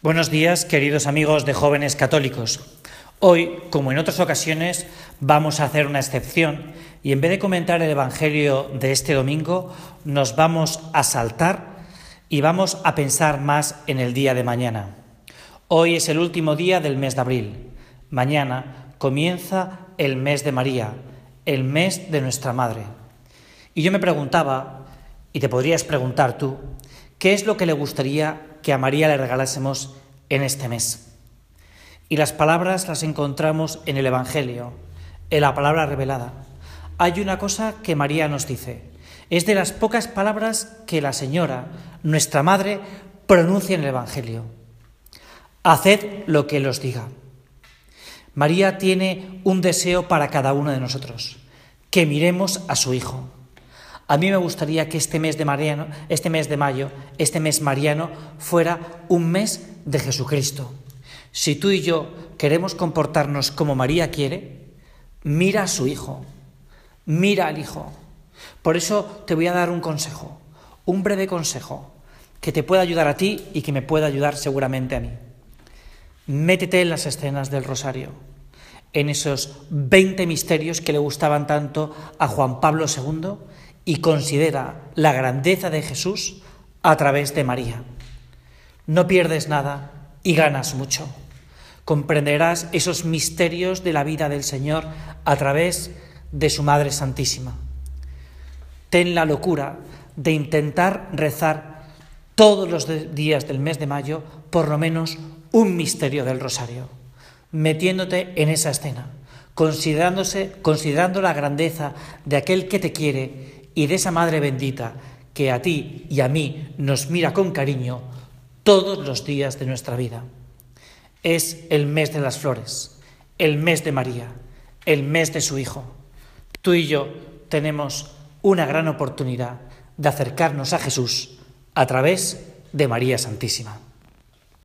Buenos días, queridos amigos de jóvenes católicos. Hoy, como en otras ocasiones, vamos a hacer una excepción y en vez de comentar el Evangelio de este domingo, nos vamos a saltar y vamos a pensar más en el día de mañana. Hoy es el último día del mes de abril. Mañana comienza el mes de María, el mes de nuestra Madre. Y yo me preguntaba, y te podrías preguntar tú, ¿qué es lo que le gustaría que a María le regalásemos en este mes. Y las palabras las encontramos en el Evangelio, en la palabra revelada. Hay una cosa que María nos dice. Es de las pocas palabras que la Señora, nuestra Madre, pronuncia en el Evangelio. Haced lo que los diga. María tiene un deseo para cada uno de nosotros, que miremos a su Hijo. A mí me gustaría que este mes de Mariano, este mes de mayo, este mes mariano fuera un mes de Jesucristo. Si tú y yo queremos comportarnos como María quiere, mira a su hijo, mira al hijo. Por eso te voy a dar un consejo, un breve consejo que te pueda ayudar a ti y que me pueda ayudar seguramente a mí. Métete en las escenas del rosario, en esos 20 misterios que le gustaban tanto a Juan Pablo II y considera la grandeza de Jesús a través de María. No pierdes nada y ganas mucho. Comprenderás esos misterios de la vida del Señor a través de su Madre Santísima. Ten la locura de intentar rezar todos los días del mes de mayo por lo menos un misterio del rosario, metiéndote en esa escena, considerándose, considerando la grandeza de aquel que te quiere y de esa Madre bendita que a ti y a mí nos mira con cariño todos los días de nuestra vida. Es el mes de las flores, el mes de María, el mes de su Hijo. Tú y yo tenemos una gran oportunidad de acercarnos a Jesús a través de María Santísima.